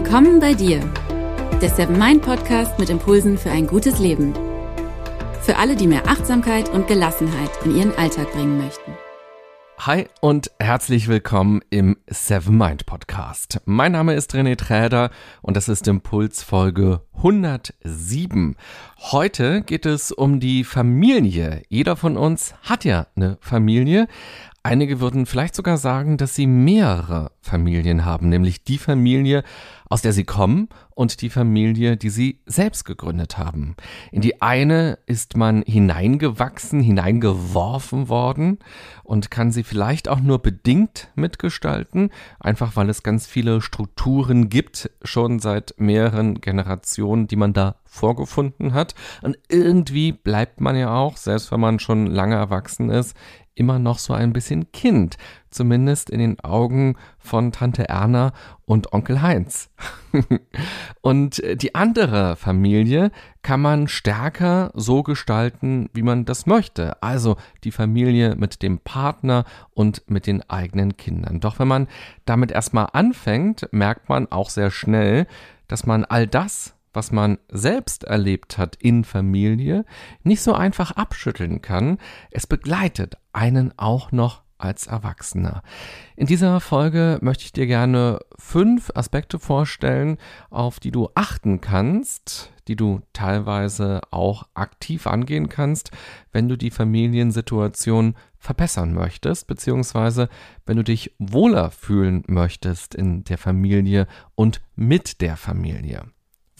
Willkommen bei dir, der Seven Mind Podcast mit Impulsen für ein gutes Leben. Für alle, die mehr Achtsamkeit und Gelassenheit in ihren Alltag bringen möchten. Hi und herzlich willkommen im Seven Mind Podcast. Mein Name ist René Träder und das ist Impuls Folge 107. Heute geht es um die Familie. Jeder von uns hat ja eine Familie, Einige würden vielleicht sogar sagen, dass sie mehrere Familien haben, nämlich die Familie, aus der sie kommen und die Familie, die sie selbst gegründet haben. In die eine ist man hineingewachsen, hineingeworfen worden und kann sie vielleicht auch nur bedingt mitgestalten, einfach weil es ganz viele Strukturen gibt, schon seit mehreren Generationen, die man da vorgefunden hat. Und irgendwie bleibt man ja auch, selbst wenn man schon lange erwachsen ist, immer noch so ein bisschen Kind, zumindest in den Augen von Tante Erna und Onkel Heinz. und äh, die andere Familie kann man stärker so gestalten, wie man das möchte. Also die Familie mit dem Partner und mit den eigenen Kindern. Doch wenn man damit erstmal anfängt, merkt man auch sehr schnell, dass man all das, was man selbst erlebt hat in Familie, nicht so einfach abschütteln kann. Es begleitet einen auch noch als Erwachsener. In dieser Folge möchte ich dir gerne fünf Aspekte vorstellen, auf die du achten kannst, die du teilweise auch aktiv angehen kannst, wenn du die Familiensituation verbessern möchtest, beziehungsweise wenn du dich wohler fühlen möchtest in der Familie und mit der Familie.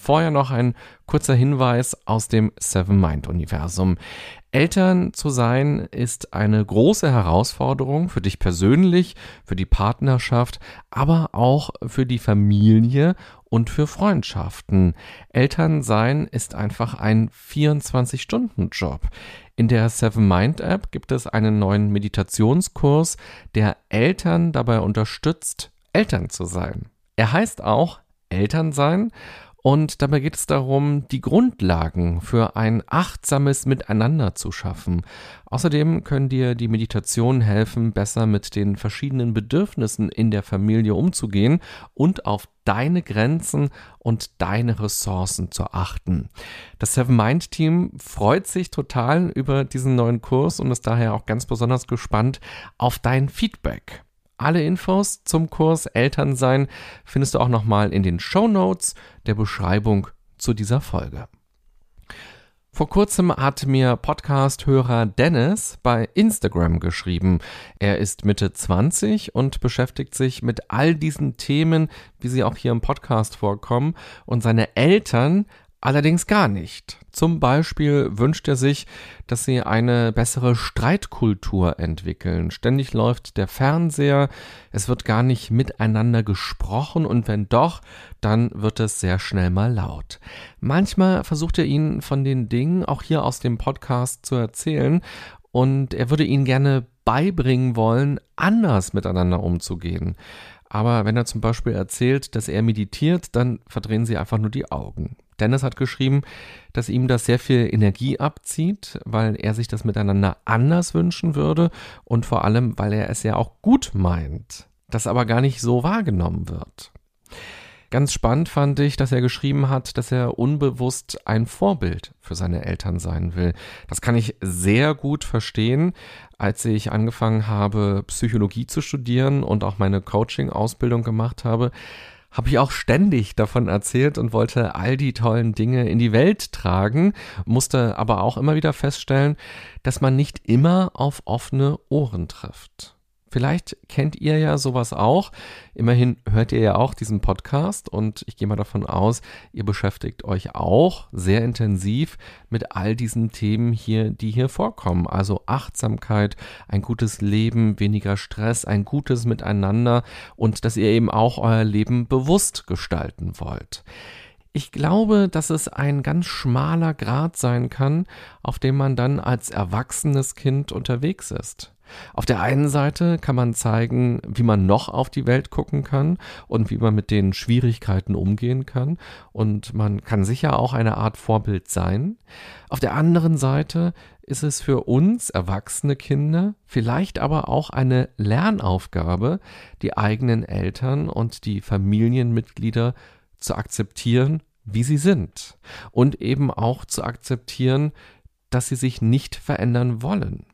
Vorher noch ein kurzer Hinweis aus dem Seven Mind Universum. Eltern zu sein ist eine große Herausforderung für dich persönlich, für die Partnerschaft, aber auch für die Familie und für Freundschaften. Eltern sein ist einfach ein 24-Stunden-Job. In der Seven Mind App gibt es einen neuen Meditationskurs, der Eltern dabei unterstützt, Eltern zu sein. Er heißt auch Eltern sein und dabei geht es darum, die Grundlagen für ein achtsames Miteinander zu schaffen. Außerdem können dir die Meditationen helfen, besser mit den verschiedenen Bedürfnissen in der Familie umzugehen und auf deine Grenzen und deine Ressourcen zu achten. Das Seven Mind Team freut sich total über diesen neuen Kurs und ist daher auch ganz besonders gespannt auf dein Feedback. Alle Infos zum Kurs Elternsein findest du auch nochmal in den Show Notes der Beschreibung zu dieser Folge. Vor kurzem hat mir Podcast-Hörer Dennis bei Instagram geschrieben. Er ist Mitte 20 und beschäftigt sich mit all diesen Themen, wie sie auch hier im Podcast vorkommen. Und seine Eltern Allerdings gar nicht. Zum Beispiel wünscht er sich, dass sie eine bessere Streitkultur entwickeln. Ständig läuft der Fernseher, es wird gar nicht miteinander gesprochen und wenn doch, dann wird es sehr schnell mal laut. Manchmal versucht er ihnen von den Dingen auch hier aus dem Podcast zu erzählen und er würde ihnen gerne beibringen wollen, anders miteinander umzugehen. Aber wenn er zum Beispiel erzählt, dass er meditiert, dann verdrehen sie einfach nur die Augen. Dennis hat geschrieben, dass ihm das sehr viel Energie abzieht, weil er sich das miteinander anders wünschen würde und vor allem, weil er es ja auch gut meint, das aber gar nicht so wahrgenommen wird. Ganz spannend fand ich, dass er geschrieben hat, dass er unbewusst ein Vorbild für seine Eltern sein will. Das kann ich sehr gut verstehen. Als ich angefangen habe, Psychologie zu studieren und auch meine Coaching-Ausbildung gemacht habe, habe ich auch ständig davon erzählt und wollte all die tollen Dinge in die Welt tragen, musste aber auch immer wieder feststellen, dass man nicht immer auf offene Ohren trifft. Vielleicht kennt ihr ja sowas auch. Immerhin hört ihr ja auch diesen Podcast und ich gehe mal davon aus, ihr beschäftigt euch auch sehr intensiv mit all diesen Themen hier, die hier vorkommen. Also Achtsamkeit, ein gutes Leben, weniger Stress, ein gutes Miteinander und dass ihr eben auch euer Leben bewusst gestalten wollt. Ich glaube, dass es ein ganz schmaler Grad sein kann, auf dem man dann als erwachsenes Kind unterwegs ist. Auf der einen Seite kann man zeigen, wie man noch auf die Welt gucken kann und wie man mit den Schwierigkeiten umgehen kann. Und man kann sicher auch eine Art Vorbild sein. Auf der anderen Seite ist es für uns erwachsene Kinder vielleicht aber auch eine Lernaufgabe, die eigenen Eltern und die Familienmitglieder zu akzeptieren, wie sie sind und eben auch zu akzeptieren, dass sie sich nicht verändern wollen.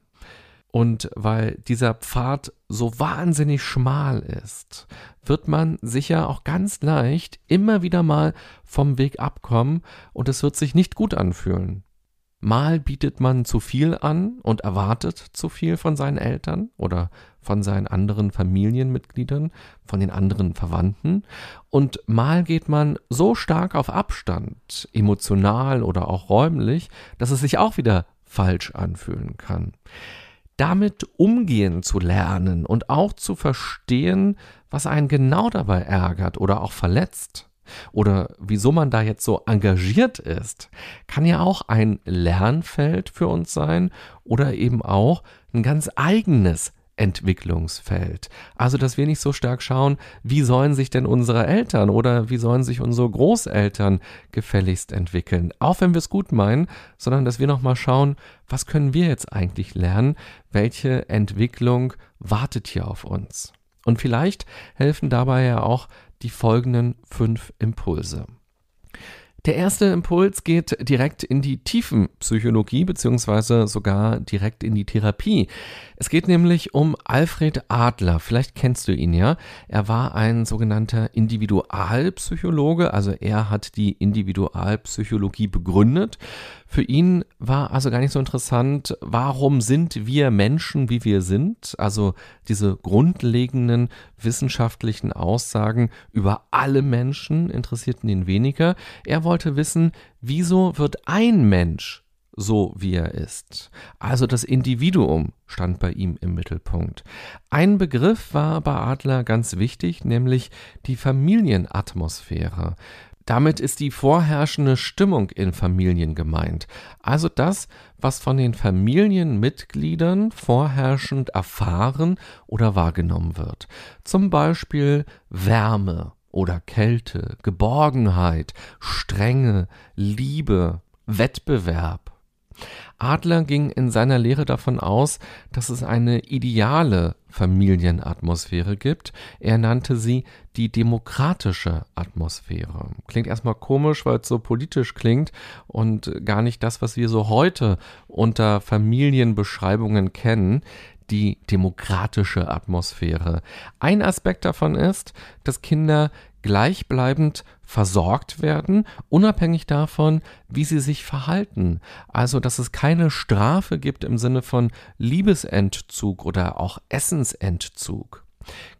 Und weil dieser Pfad so wahnsinnig schmal ist, wird man sicher auch ganz leicht immer wieder mal vom Weg abkommen und es wird sich nicht gut anfühlen. Mal bietet man zu viel an und erwartet zu viel von seinen Eltern oder von seinen anderen Familienmitgliedern, von den anderen Verwandten. Und mal geht man so stark auf Abstand, emotional oder auch räumlich, dass es sich auch wieder falsch anfühlen kann damit umgehen zu lernen und auch zu verstehen, was einen genau dabei ärgert oder auch verletzt oder wieso man da jetzt so engagiert ist, kann ja auch ein Lernfeld für uns sein oder eben auch ein ganz eigenes Entwicklungsfeld. Also, dass wir nicht so stark schauen, wie sollen sich denn unsere Eltern oder wie sollen sich unsere Großeltern gefälligst entwickeln, auch wenn wir es gut meinen, sondern dass wir nochmal schauen, was können wir jetzt eigentlich lernen, welche Entwicklung wartet hier auf uns. Und vielleicht helfen dabei ja auch die folgenden fünf Impulse. Der erste Impuls geht direkt in die Tiefenpsychologie beziehungsweise sogar direkt in die Therapie. Es geht nämlich um Alfred Adler. Vielleicht kennst du ihn ja. Er war ein sogenannter Individualpsychologe, also er hat die Individualpsychologie begründet. Für ihn war also gar nicht so interessant, warum sind wir Menschen, wie wir sind, also diese grundlegenden wissenschaftlichen Aussagen über alle Menschen interessierten ihn weniger. Er wollte wissen, wieso wird ein Mensch so wie er ist. Also das Individuum stand bei ihm im Mittelpunkt. Ein Begriff war bei Adler ganz wichtig, nämlich die Familienatmosphäre. Damit ist die vorherrschende Stimmung in Familien gemeint, also das, was von den Familienmitgliedern vorherrschend erfahren oder wahrgenommen wird. Zum Beispiel Wärme oder Kälte, Geborgenheit, Strenge, Liebe, Wettbewerb. Adler ging in seiner Lehre davon aus, dass es eine ideale Familienatmosphäre gibt. Er nannte sie die demokratische Atmosphäre. Klingt erstmal komisch, weil es so politisch klingt und gar nicht das, was wir so heute unter Familienbeschreibungen kennen die demokratische Atmosphäre. Ein Aspekt davon ist, dass Kinder gleichbleibend versorgt werden, unabhängig davon, wie sie sich verhalten. Also, dass es keine Strafe gibt im Sinne von Liebesentzug oder auch Essensentzug.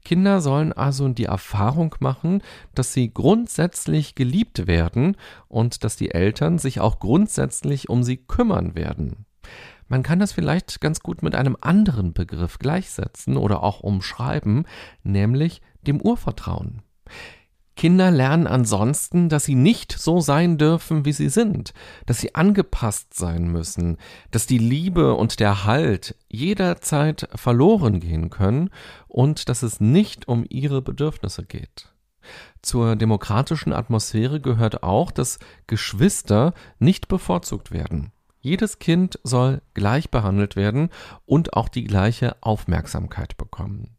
Kinder sollen also die Erfahrung machen, dass sie grundsätzlich geliebt werden und dass die Eltern sich auch grundsätzlich um sie kümmern werden. Man kann das vielleicht ganz gut mit einem anderen Begriff gleichsetzen oder auch umschreiben, nämlich dem Urvertrauen. Kinder lernen ansonsten, dass sie nicht so sein dürfen, wie sie sind, dass sie angepasst sein müssen, dass die Liebe und der Halt jederzeit verloren gehen können und dass es nicht um ihre Bedürfnisse geht. Zur demokratischen Atmosphäre gehört auch, dass Geschwister nicht bevorzugt werden. Jedes Kind soll gleich behandelt werden und auch die gleiche Aufmerksamkeit bekommen.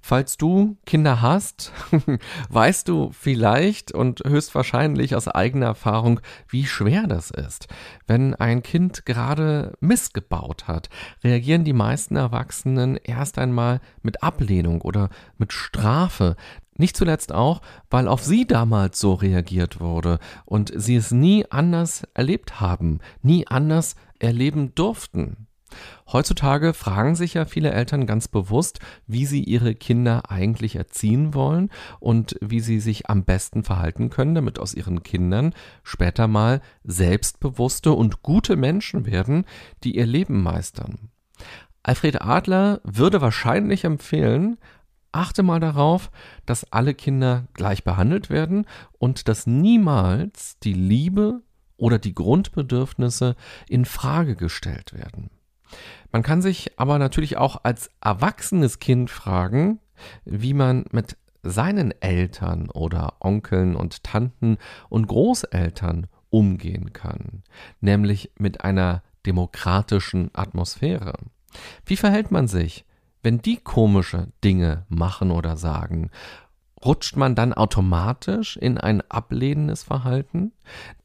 Falls du Kinder hast, weißt du vielleicht und höchstwahrscheinlich aus eigener Erfahrung, wie schwer das ist. Wenn ein Kind gerade missgebaut hat, reagieren die meisten Erwachsenen erst einmal mit Ablehnung oder mit Strafe. Nicht zuletzt auch, weil auf sie damals so reagiert wurde und sie es nie anders erlebt haben, nie anders erleben durften. Heutzutage fragen sich ja viele Eltern ganz bewusst, wie sie ihre Kinder eigentlich erziehen wollen und wie sie sich am besten verhalten können, damit aus ihren Kindern später mal selbstbewusste und gute Menschen werden, die ihr Leben meistern. Alfred Adler würde wahrscheinlich empfehlen, achte mal darauf, dass alle Kinder gleich behandelt werden und dass niemals die Liebe oder die Grundbedürfnisse in Frage gestellt werden. Man kann sich aber natürlich auch als erwachsenes Kind fragen, wie man mit seinen Eltern oder Onkeln und Tanten und Großeltern umgehen kann, nämlich mit einer demokratischen Atmosphäre. Wie verhält man sich, wenn die komische Dinge machen oder sagen? Rutscht man dann automatisch in ein ablehnendes Verhalten?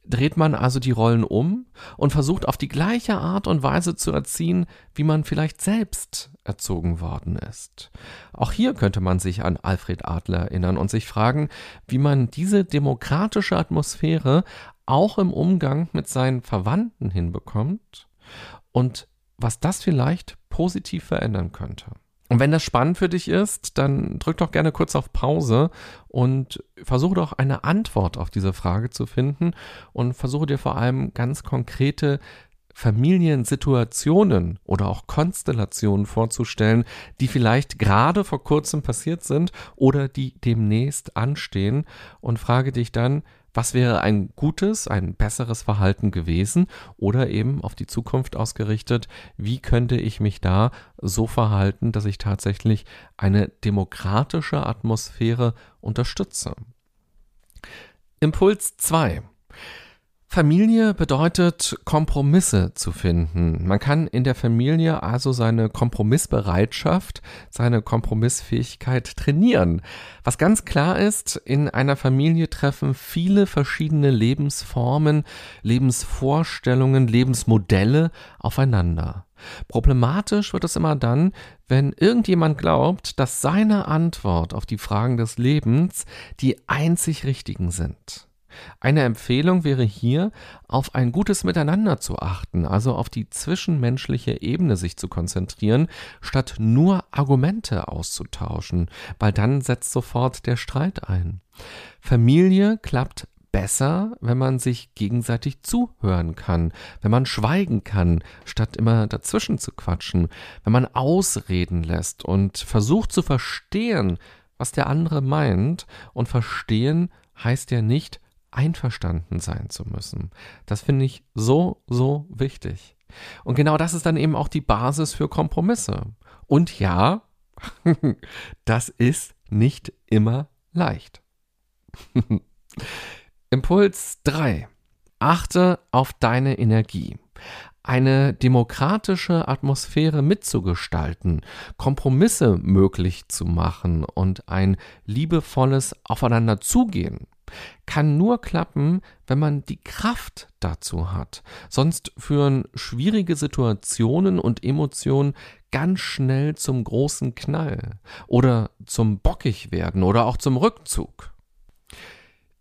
Dreht man also die Rollen um und versucht auf die gleiche Art und Weise zu erziehen, wie man vielleicht selbst erzogen worden ist? Auch hier könnte man sich an Alfred Adler erinnern und sich fragen, wie man diese demokratische Atmosphäre auch im Umgang mit seinen Verwandten hinbekommt und was das vielleicht positiv verändern könnte. Und wenn das spannend für dich ist, dann drück doch gerne kurz auf Pause und versuche doch eine Antwort auf diese Frage zu finden und versuche dir vor allem ganz konkrete Familiensituationen oder auch Konstellationen vorzustellen, die vielleicht gerade vor kurzem passiert sind oder die demnächst anstehen und frage dich dann, was wäre ein gutes, ein besseres Verhalten gewesen oder eben auf die Zukunft ausgerichtet, wie könnte ich mich da so verhalten, dass ich tatsächlich eine demokratische Atmosphäre unterstütze. Impuls 2. Familie bedeutet Kompromisse zu finden. Man kann in der Familie also seine Kompromissbereitschaft, seine Kompromissfähigkeit trainieren. Was ganz klar ist, in einer Familie treffen viele verschiedene Lebensformen, Lebensvorstellungen, Lebensmodelle aufeinander. Problematisch wird es immer dann, wenn irgendjemand glaubt, dass seine Antwort auf die Fragen des Lebens die einzig richtigen sind. Eine Empfehlung wäre hier, auf ein gutes Miteinander zu achten, also auf die zwischenmenschliche Ebene sich zu konzentrieren, statt nur Argumente auszutauschen, weil dann setzt sofort der Streit ein. Familie klappt besser, wenn man sich gegenseitig zuhören kann, wenn man schweigen kann, statt immer dazwischen zu quatschen, wenn man ausreden lässt und versucht zu verstehen, was der andere meint, und verstehen heißt ja nicht einverstanden sein zu müssen. Das finde ich so, so wichtig. Und genau das ist dann eben auch die Basis für Kompromisse. Und ja, das ist nicht immer leicht. Impuls 3. Achte auf deine Energie. Eine demokratische Atmosphäre mitzugestalten, Kompromisse möglich zu machen und ein liebevolles Aufeinanderzugehen kann nur klappen, wenn man die Kraft dazu hat. Sonst führen schwierige Situationen und Emotionen ganz schnell zum großen Knall oder zum Bockigwerden oder auch zum Rückzug.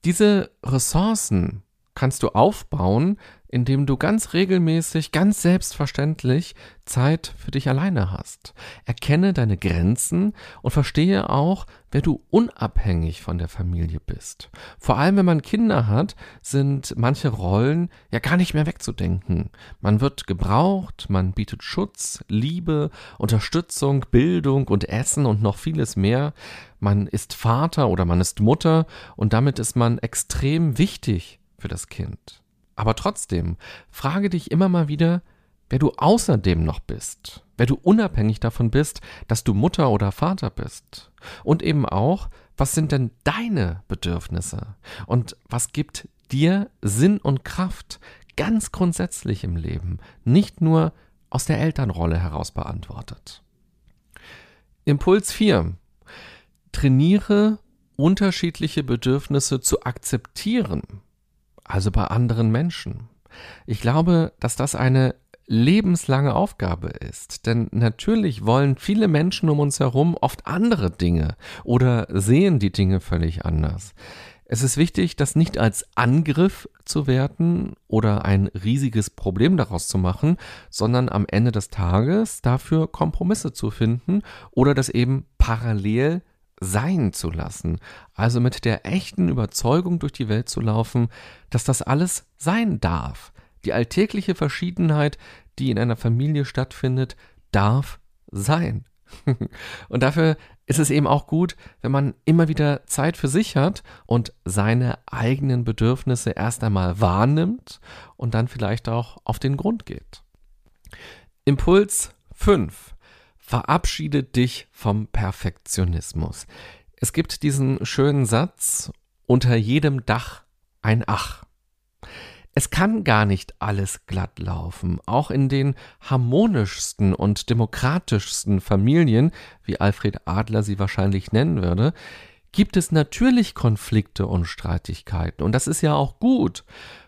Diese Ressourcen kannst du aufbauen, indem du ganz regelmäßig, ganz selbstverständlich Zeit für dich alleine hast. Erkenne deine Grenzen und verstehe auch, wer du unabhängig von der Familie bist. Vor allem, wenn man Kinder hat, sind manche Rollen ja gar nicht mehr wegzudenken. Man wird gebraucht, man bietet Schutz, Liebe, Unterstützung, Bildung und Essen und noch vieles mehr. Man ist Vater oder man ist Mutter und damit ist man extrem wichtig für das Kind. Aber trotzdem, frage dich immer mal wieder, wer du außerdem noch bist, wer du unabhängig davon bist, dass du Mutter oder Vater bist. Und eben auch, was sind denn deine Bedürfnisse? Und was gibt dir Sinn und Kraft ganz grundsätzlich im Leben, nicht nur aus der Elternrolle heraus beantwortet? Impuls 4. Trainiere unterschiedliche Bedürfnisse zu akzeptieren also bei anderen Menschen. Ich glaube, dass das eine lebenslange Aufgabe ist. Denn natürlich wollen viele Menschen um uns herum oft andere Dinge oder sehen die Dinge völlig anders. Es ist wichtig, das nicht als Angriff zu werten oder ein riesiges Problem daraus zu machen, sondern am Ende des Tages dafür Kompromisse zu finden oder das eben parallel sein zu lassen, also mit der echten Überzeugung durch die Welt zu laufen, dass das alles sein darf. Die alltägliche Verschiedenheit, die in einer Familie stattfindet, darf sein. und dafür ist es eben auch gut, wenn man immer wieder Zeit für sich hat und seine eigenen Bedürfnisse erst einmal wahrnimmt und dann vielleicht auch auf den Grund geht. Impuls 5. Verabschiede dich vom Perfektionismus. Es gibt diesen schönen Satz, unter jedem Dach ein Ach. Es kann gar nicht alles glatt laufen. Auch in den harmonischsten und demokratischsten Familien, wie Alfred Adler sie wahrscheinlich nennen würde, gibt es natürlich Konflikte und Streitigkeiten. Und das ist ja auch gut.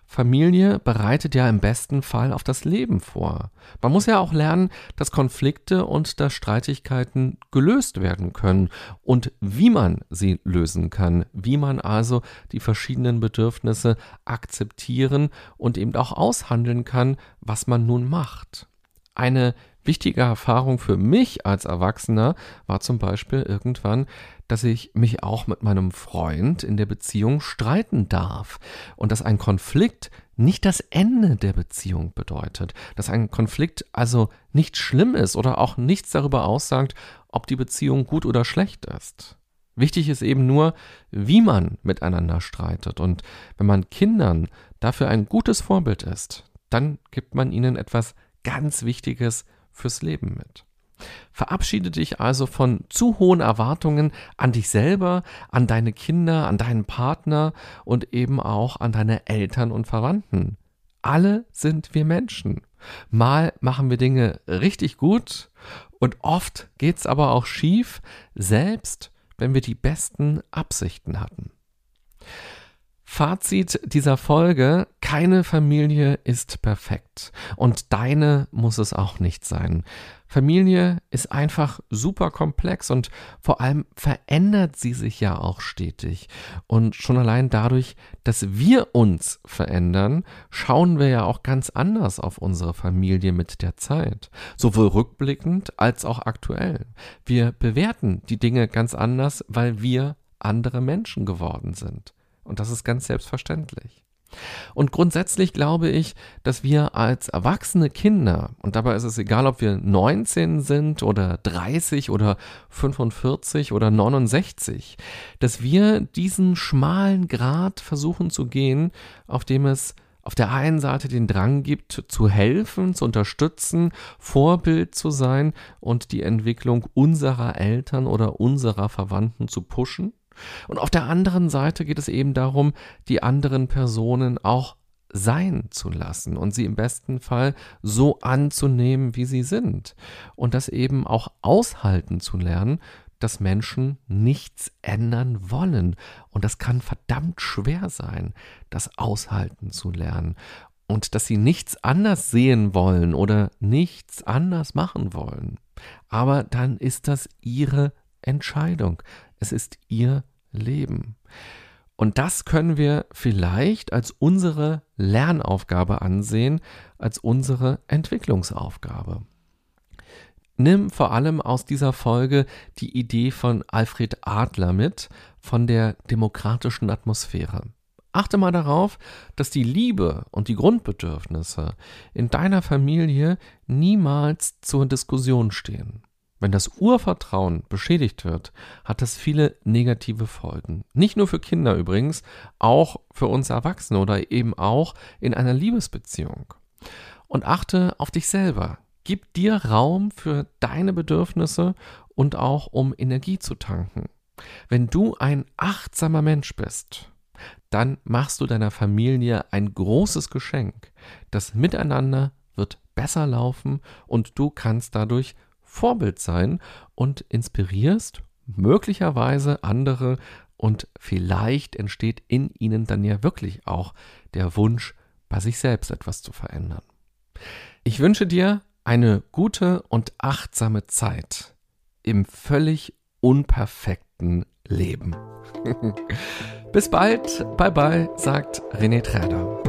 Familie bereitet ja im besten Fall auf das Leben vor. Man muss ja auch lernen, dass Konflikte und dass Streitigkeiten gelöst werden können und wie man sie lösen kann, wie man also die verschiedenen Bedürfnisse akzeptieren und eben auch aushandeln kann, was man nun macht. Eine wichtige Erfahrung für mich als Erwachsener war zum Beispiel irgendwann, dass ich mich auch mit meinem Freund in der Beziehung streiten darf und dass ein Konflikt nicht das Ende der Beziehung bedeutet, dass ein Konflikt also nicht schlimm ist oder auch nichts darüber aussagt, ob die Beziehung gut oder schlecht ist. Wichtig ist eben nur, wie man miteinander streitet und wenn man Kindern dafür ein gutes Vorbild ist, dann gibt man ihnen etwas ganz Wichtiges fürs Leben mit. Verabschiede dich also von zu hohen Erwartungen an dich selber, an deine Kinder, an deinen Partner und eben auch an deine Eltern und Verwandten. Alle sind wir Menschen. Mal machen wir Dinge richtig gut und oft geht's aber auch schief, selbst wenn wir die besten Absichten hatten. Fazit dieser Folge, keine Familie ist perfekt und deine muss es auch nicht sein. Familie ist einfach super komplex und vor allem verändert sie sich ja auch stetig. Und schon allein dadurch, dass wir uns verändern, schauen wir ja auch ganz anders auf unsere Familie mit der Zeit. Sowohl rückblickend als auch aktuell. Wir bewerten die Dinge ganz anders, weil wir andere Menschen geworden sind. Und das ist ganz selbstverständlich. Und grundsätzlich glaube ich, dass wir als erwachsene Kinder, und dabei ist es egal, ob wir 19 sind oder 30 oder 45 oder 69, dass wir diesen schmalen Grat versuchen zu gehen, auf dem es auf der einen Seite den Drang gibt, zu helfen, zu unterstützen, Vorbild zu sein und die Entwicklung unserer Eltern oder unserer Verwandten zu pushen. Und auf der anderen Seite geht es eben darum, die anderen Personen auch sein zu lassen und sie im besten Fall so anzunehmen, wie sie sind. Und das eben auch aushalten zu lernen, dass Menschen nichts ändern wollen. Und das kann verdammt schwer sein, das aushalten zu lernen. Und dass sie nichts anders sehen wollen oder nichts anders machen wollen. Aber dann ist das ihre Entscheidung. Es ist ihr Leben. Und das können wir vielleicht als unsere Lernaufgabe ansehen, als unsere Entwicklungsaufgabe. Nimm vor allem aus dieser Folge die Idee von Alfred Adler mit, von der demokratischen Atmosphäre. Achte mal darauf, dass die Liebe und die Grundbedürfnisse in deiner Familie niemals zur Diskussion stehen. Wenn das Urvertrauen beschädigt wird, hat das viele negative Folgen. Nicht nur für Kinder übrigens, auch für uns Erwachsene oder eben auch in einer Liebesbeziehung. Und achte auf dich selber. Gib dir Raum für deine Bedürfnisse und auch um Energie zu tanken. Wenn du ein achtsamer Mensch bist, dann machst du deiner Familie ein großes Geschenk. Das Miteinander wird besser laufen und du kannst dadurch Vorbild sein und inspirierst möglicherweise andere und vielleicht entsteht in ihnen dann ja wirklich auch der Wunsch, bei sich selbst etwas zu verändern. Ich wünsche dir eine gute und achtsame Zeit im völlig unperfekten Leben. Bis bald, bye bye, sagt René Träder.